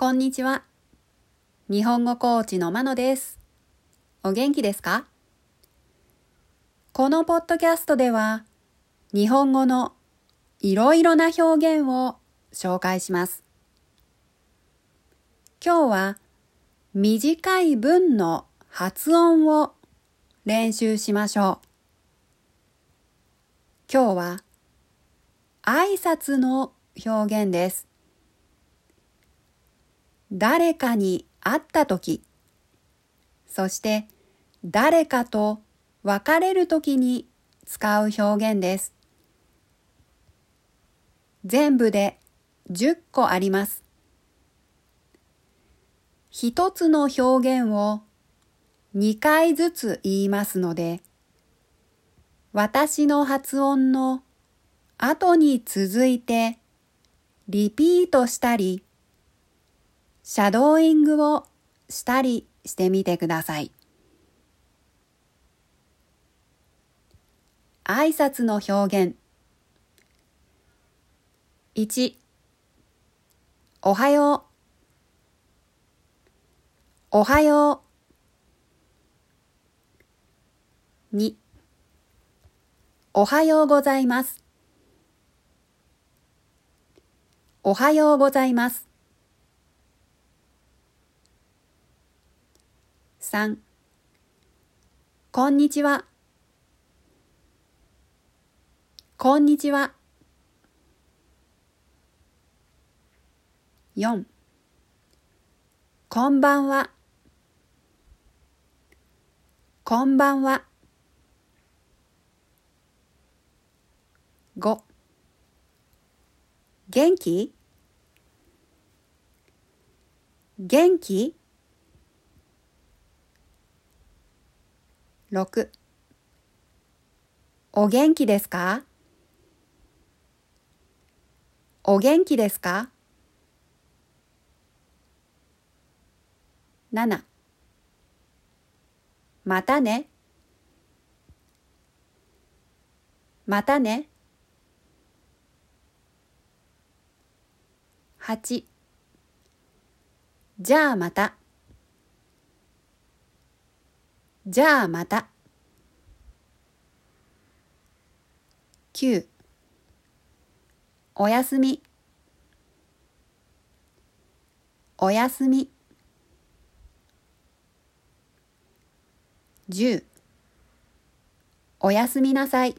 こんにちは。日本語コーチのまのです。お元気ですか？このポッドキャストでは、日本語のいろいろな表現を紹介します。今日は短い文の発音を練習しましょう。今日は挨拶の表現です。誰かに会ったとき、そして誰かと別れるときに使う表現です。全部で10個あります。一つの表現を2回ずつ言いますので、私の発音の後に続いてリピートしたり、シャドーイングをしたりしてみてください。挨拶の表現。1おはよう。おはよう。2おはようございます。おはようございます。3こんにちは。こんにちは。4こんばんは。こんばんは。5元気？元気？6お元気ですか？お元気ですか？7またね。またね。8じゃあまた。じゃあまた。9おやすみ。おやすみ。10おやすみなさい。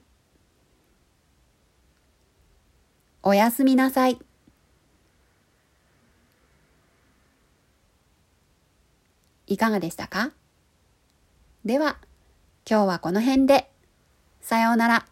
おやすみなさい。いかがでしたか？では、今日はこの辺で。さようなら。